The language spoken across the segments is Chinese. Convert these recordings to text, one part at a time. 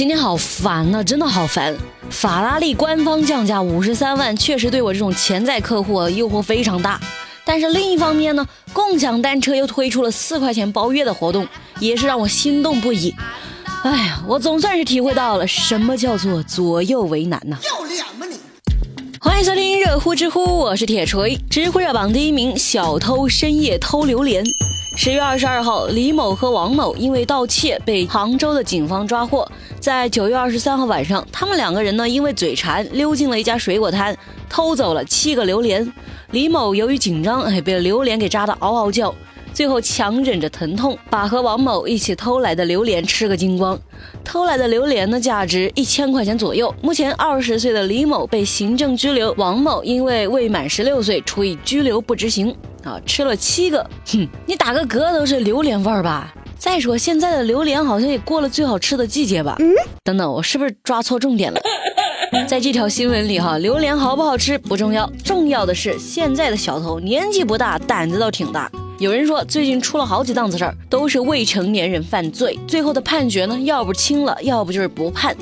今天好烦呐，真的好烦！法拉利官方降价五十三万，确实对我这种潜在客户诱惑非常大。但是另一方面呢，共享单车又推出了四块钱包月的活动，也是让我心动不已。哎呀，我总算是体会到了什么叫做左右为难呐！要脸吗你？欢迎收听热乎知乎，我是铁锤。知乎热榜第一名：小偷深夜偷榴莲。十月二十二号，李某和王某因为盗窃被杭州的警方抓获。在九月二十三号晚上，他们两个人呢因为嘴馋溜进了一家水果摊，偷走了七个榴莲。李某由于紧张，哎，被榴莲给扎得嗷嗷叫，最后强忍着疼痛，把和王某一起偷来的榴莲吃个精光。偷来的榴莲呢价值一千块钱左右。目前二十岁的李某被行政拘留，王某因为未满十六岁，处以拘留不执行。啊，吃了七个，哼，你打个嗝都是榴莲味儿吧？再说现在的榴莲好像也过了最好吃的季节吧？嗯，等等，我是不是抓错重点了？在这条新闻里哈，榴莲好不好吃不重要，重要的是现在的小偷年纪不大，胆子倒挺大。有人说最近出了好几档子事儿，都是未成年人犯罪，最后的判决呢，要不轻了，要不就是不判。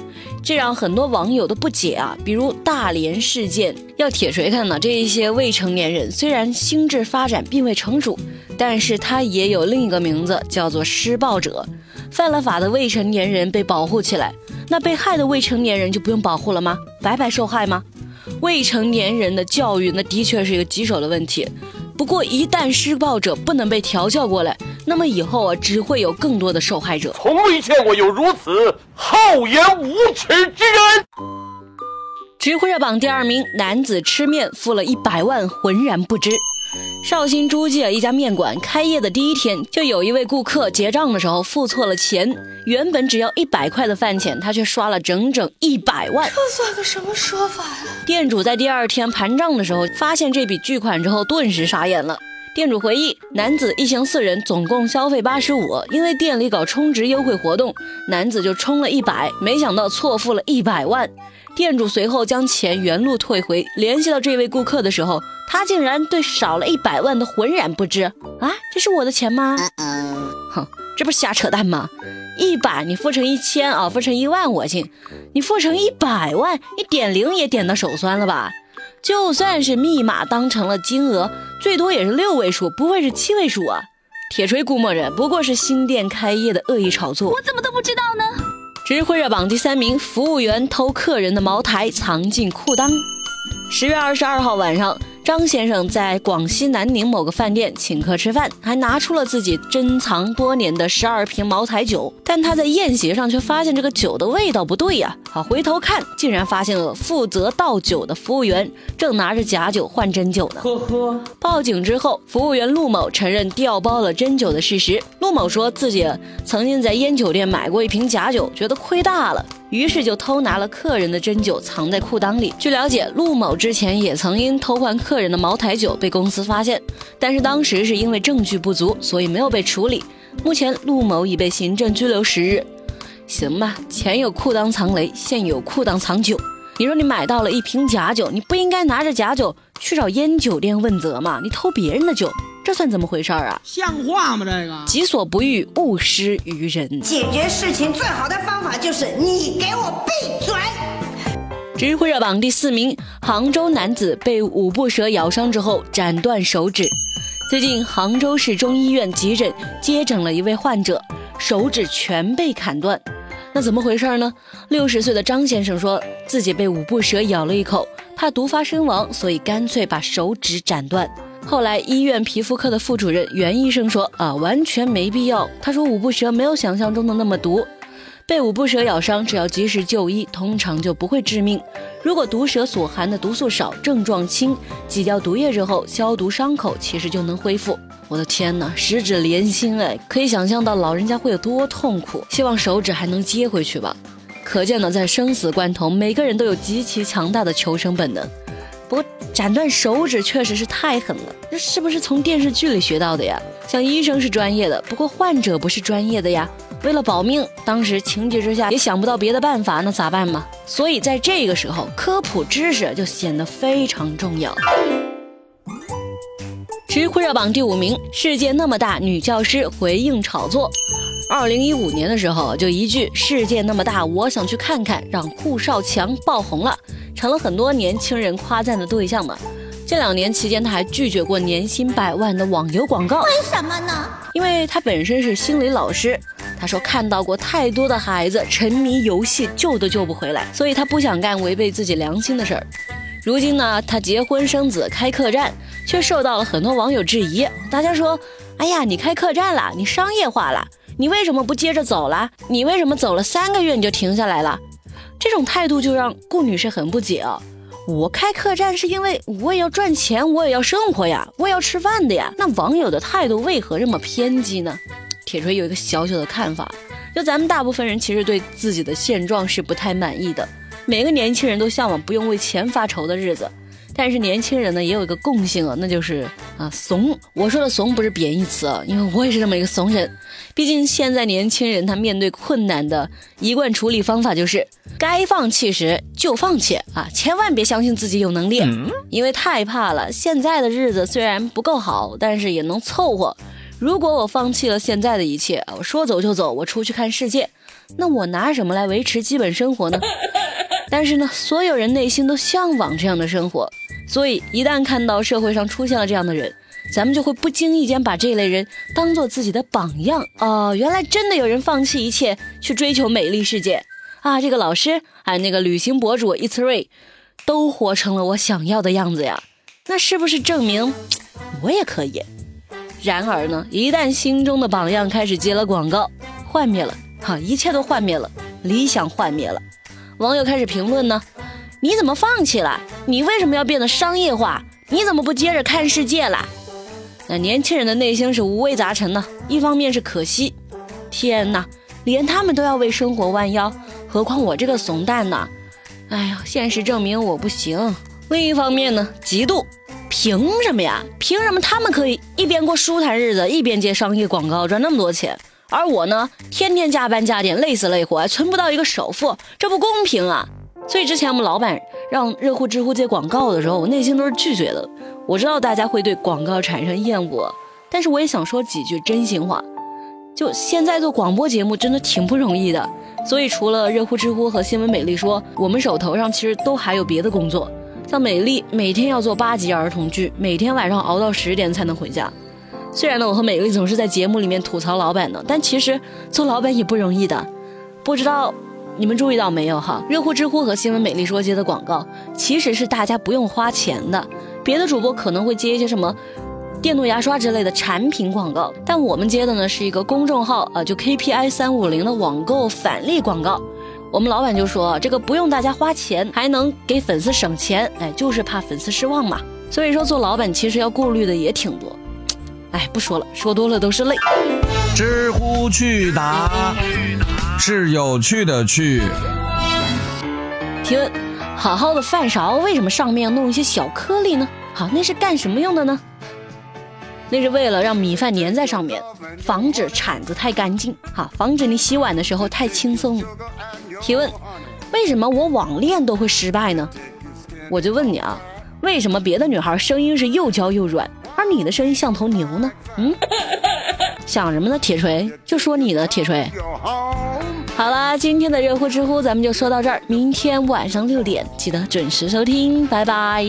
这让很多网友都不解啊，比如大连事件，要铁锤看呢，这一些未成年人虽然心智发展并未成熟，但是他也有另一个名字，叫做施暴者。犯了法的未成年人被保护起来，那被害的未成年人就不用保护了吗？白白受害吗？未成年人的教育，那的确是一个棘手的问题。不过一旦施暴者不能被调教过来，那么以后啊，只会有更多的受害者。从未见过有如此厚颜无耻之人。知乎热榜第二名，男子吃面付了一百万，浑然不知。绍兴诸暨一家面馆开业的第一天，就有一位顾客结账的时候付错了钱，原本只要一百块的饭钱，他却刷了整整一百万。这算个什么说法呀？店主在第二天盘账的时候，发现这笔巨款之后，顿时傻眼了。店主回忆，男子一行四人总共消费八十五，因为店里搞充值优惠活动，男子就充了一百，没想到错付了一百万。店主随后将钱原路退回，联系到这位顾客的时候，他竟然对少了一百万的浑然不知啊！这是我的钱吗？哼，这不是瞎扯淡吗？一百你付成一千啊，付成一万我信，你付成一百万，你点零也点到手酸了吧？就算是密码当成了金额，最多也是六位数，不会是七位数啊！铁锤估摸着不过是新店开业的恶意炒作，我怎么都不知道呢？知乎热榜第三名，服务员偷客人的茅台藏进裤裆。十月二十二号晚上。张先生在广西南宁某个饭店请客吃饭，还拿出了自己珍藏多年的十二瓶茅台酒，但他在宴席上却发现这个酒的味道不对呀！啊，回头看，竟然发现了负责倒酒的服务员正拿着假酒换真酒呢。呵呵。报警之后，服务员陆某承认调包了真酒的事实。陆某说自己曾经在烟酒店买过一瓶假酒，觉得亏大了。于是就偷拿了客人的真酒，藏在裤裆里。据了解，陆某之前也曾因偷换客人的茅台酒被公司发现，但是当时是因为证据不足，所以没有被处理。目前陆某已被行政拘留十日。行吧，前有裤裆藏雷，现有裤裆藏酒。你说你买到了一瓶假酒，你不应该拿着假酒去找烟酒店问责嘛？你偷别人的酒。这算怎么回事儿啊？像话吗？这个己所不欲，勿施于人。解决事情最好的方法就是你给我闭嘴。知乎热榜第四名，杭州男子被五步蛇咬伤之后斩断手指。最近，杭州市中医院急诊接诊了一位患者，手指全被砍断。那怎么回事呢？六十岁的张先生说自己被五步蛇咬了一口，怕毒发身亡，所以干脆把手指斩断。后来，医院皮肤科的副主任袁医生说：“啊，完全没必要。”他说：“五步蛇没有想象中的那么毒，被五步蛇咬伤，只要及时就医，通常就不会致命。如果毒蛇所含的毒素少，症状轻，挤掉毒液之后消毒伤口，其实就能恢复。”我的天哪，十指连心哎，可以想象到老人家会有多痛苦。希望手指还能接回去吧。可见呢，在生死关头，每个人都有极其强大的求生本能。不过斩断手指确实是太狠了，这是不是从电视剧里学到的呀？像医生是专业的，不过患者不是专业的呀。为了保命，当时情急之下也想不到别的办法，那咋办嘛？所以在这个时候，科普知识就显得非常重要。知乎热榜第五名，世界那么大，女教师回应炒作。二零一五年的时候，就一句“世界那么大，我想去看看”，让顾少强爆红了，成了很多年轻人夸赞的对象嘛。这两年期间，他还拒绝过年薪百万的网游广告。为什么呢？因为他本身是心理老师，他说看到过太多的孩子沉迷游戏，救都救不回来，所以他不想干违背自己良心的事儿。如今呢，他结婚生子开客栈，却受到了很多网友质疑。大家说：“哎呀，你开客栈了，你商业化了，你为什么不接着走了？你为什么走了三个月你就停下来了？”这种态度就让顾女士很不解啊。我开客栈是因为我也要赚钱，我也要生活呀，我也要吃饭的呀。那网友的态度为何这么偏激呢？铁锤有一个小小的看法，就咱们大部分人其实对自己的现状是不太满意的，每个年轻人都向往不用为钱发愁的日子。但是年轻人呢也有一个共性啊，那就是啊怂。我说的怂不是贬义词啊，因为我也是这么一个怂人。毕竟现在年轻人他面对困难的一贯处理方法就是该放弃时就放弃啊，千万别相信自己有能力，因为太怕了。现在的日子虽然不够好，但是也能凑合。如果我放弃了现在的一切，我说走就走，我出去看世界，那我拿什么来维持基本生活呢？但是呢，所有人内心都向往这样的生活。所以，一旦看到社会上出现了这样的人，咱们就会不经意间把这类人当做自己的榜样哦。原来真的有人放弃一切去追求美丽世界啊！这个老师还有那个旅行博主 It's Ray，都活成了我想要的样子呀。那是不是证明我也可以？然而呢，一旦心中的榜样开始接了广告，幻灭了，哈，一切都幻灭了，理想幻灭了。网友开始评论呢。你怎么放弃了？你为什么要变得商业化？你怎么不接着看世界了？那年轻人的内心是五味杂陈呢。一方面是可惜，天哪，连他们都要为生活弯腰，何况我这个怂蛋呢？哎呀，现实证明我不行。另一方面呢，嫉妒，凭什么呀？凭什么他们可以一边过舒坦日子，一边接商业广告赚那么多钱，而我呢，天天加班加点，累死累活，还存不到一个首付，这不公平啊！所以之前我们老板让热乎知乎接广告的时候，我内心都是拒绝的。我知道大家会对广告产生厌恶，但是我也想说几句真心话。就现在做广播节目真的挺不容易的，所以除了热乎知乎和新闻美丽说，我们手头上其实都还有别的工作。像美丽每天要做八集儿童剧，每天晚上熬到十点才能回家。虽然呢，我和美丽总是在节目里面吐槽老板呢，但其实做老板也不容易的。不知道。你们注意到没有哈？热乎知乎和新闻美丽说接的广告，其实是大家不用花钱的。别的主播可能会接一些什么电动牙刷之类的产品广告，但我们接的呢是一个公众号啊，就 KPI 三五零的网购返利广告。我们老板就说这个不用大家花钱，还能给粉丝省钱，哎，就是怕粉丝失望嘛。所以说做老板其实要顾虑的也挺多。哎，不说了，说多了都是泪。知乎去答。是有趣的去。提问：好好的饭勺为什么上面要弄一些小颗粒呢？好，那是干什么用的呢？那是为了让米饭粘在上面，防止铲子太干净，哈，防止你洗碗的时候太轻松。提问：为什么我网恋都会失败呢？我就问你啊，为什么别的女孩声音是又娇又软，而你的声音像头牛呢？嗯，想什么呢？铁锤，就说你的铁锤。好啦，今天的热乎知乎咱们就说到这儿，明天晚上六点记得准时收听，拜拜。